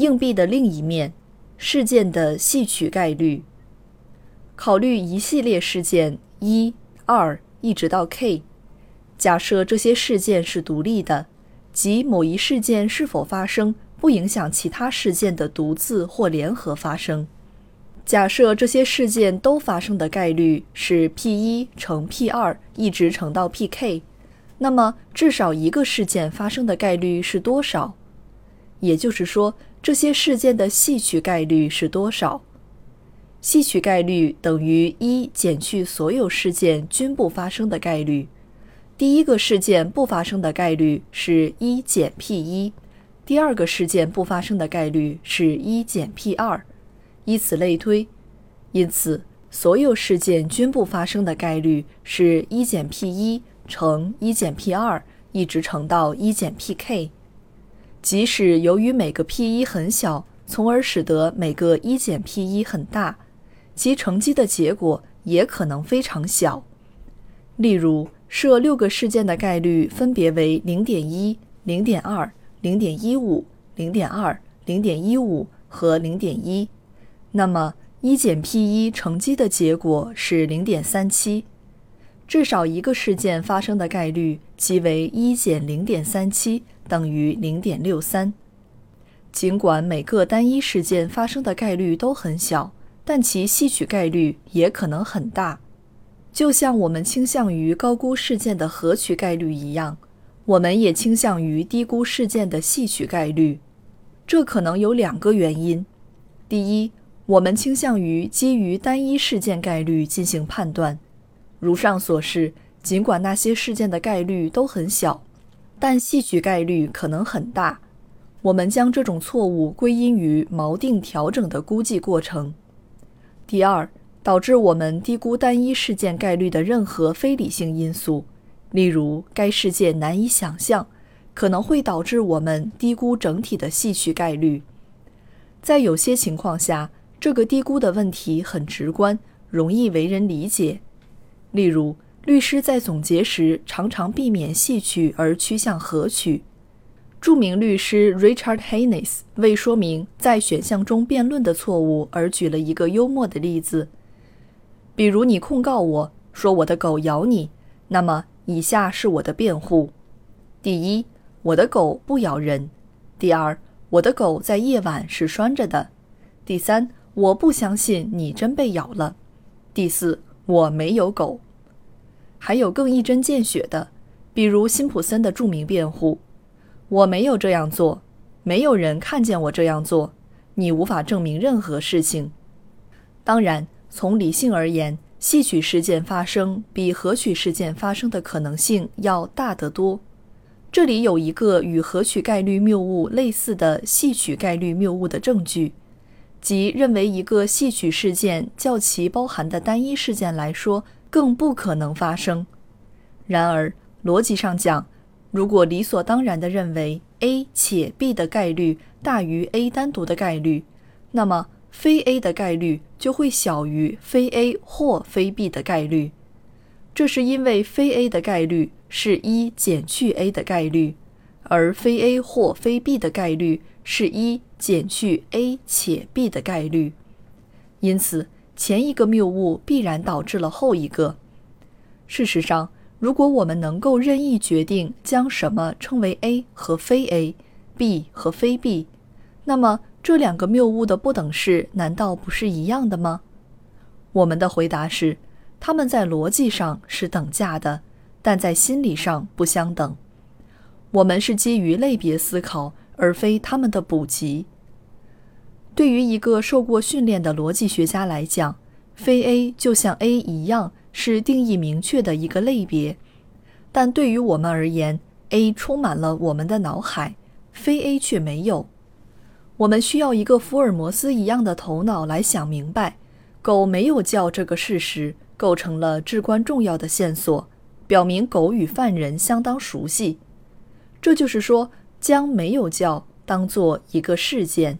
硬币的另一面，事件的戏曲概率。考虑一系列事件一、二一直到 k，假设这些事件是独立的，即某一事件是否发生不影响其他事件的独自或联合发生。假设这些事件都发生的概率是 p 一乘 p 二一直乘到 pk，那么至少一个事件发生的概率是多少？也就是说，这些事件的戏曲概率是多少？戏曲概率等于一减去所有事件均不发生的概率。第一个事件不发生的概率是一减 p 一，第二个事件不发生的概率是一减 p 二，以此类推。因此，所有事件均不发生的概率是一减 p 一乘一减 p 二，一直乘到一减 pk。即使由于每个 p 一很小，从而使得每个一减 p 一很大，其乘积的结果也可能非常小。例如，设六个事件的概率分别为零点一、零点二、零点一五、零点二、零点一五和零点一，那么一减 p 一乘积的结果是零点三七。至少一个事件发生的概率即为一减零点三七。等于零点六三。尽管每个单一事件发生的概率都很小，但其吸取概率也可能很大。就像我们倾向于高估事件的合取概率一样，我们也倾向于低估事件的吸取概率。这可能有两个原因：第一，我们倾向于基于单一事件概率进行判断，如上所示，尽管那些事件的概率都很小。但戏曲概率可能很大，我们将这种错误归因于锚定调整的估计过程。第二，导致我们低估单一事件概率的任何非理性因素，例如该事件难以想象，可能会导致我们低估整体的戏曲概率。在有些情况下，这个低估的问题很直观，容易为人理解，例如。律师在总结时常常避免戏曲而趋向合曲。著名律师 Richard Haynes 为说明在选项中辩论的错误而举了一个幽默的例子：比如你控告我说我的狗咬你，那么以下是我的辩护：第一，我的狗不咬人；第二，我的狗在夜晚是拴着的；第三，我不相信你真被咬了；第四，我没有狗。还有更一针见血的，比如辛普森的著名辩护：“我没有这样做，没有人看见我这样做，你无法证明任何事情。”当然，从理性而言，戏曲事件发生比合曲事件发生的可能性要大得多。这里有一个与合曲概率谬误类似的戏曲概率谬误的证据，即认为一个戏曲事件较其包含的单一事件来说。更不可能发生。然而，逻辑上讲，如果理所当然地认为 A 且 B 的概率大于 A 单独的概率，那么非 A 的概率就会小于非 A 或非 B 的概率。这是因为非 A 的概率是一减去 A 的概率，而非 A 或非 B 的概率是一减去 A 且 B 的概率。因此。前一个谬误必然导致了后一个。事实上，如果我们能够任意决定将什么称为 A 和非 A，B 和非 B，那么这两个谬误的不等式难道不是一样的吗？我们的回答是，它们在逻辑上是等价的，但在心理上不相等。我们是基于类别思考，而非它们的补给。对于一个受过训练的逻辑学家来讲，非 A 就像 A 一样是定义明确的一个类别，但对于我们而言，A 充满了我们的脑海，非 A 却没有。我们需要一个福尔摩斯一样的头脑来想明白，狗没有叫这个事实构成了至关重要的线索，表明狗与犯人相当熟悉。这就是说，将没有叫当做一个事件。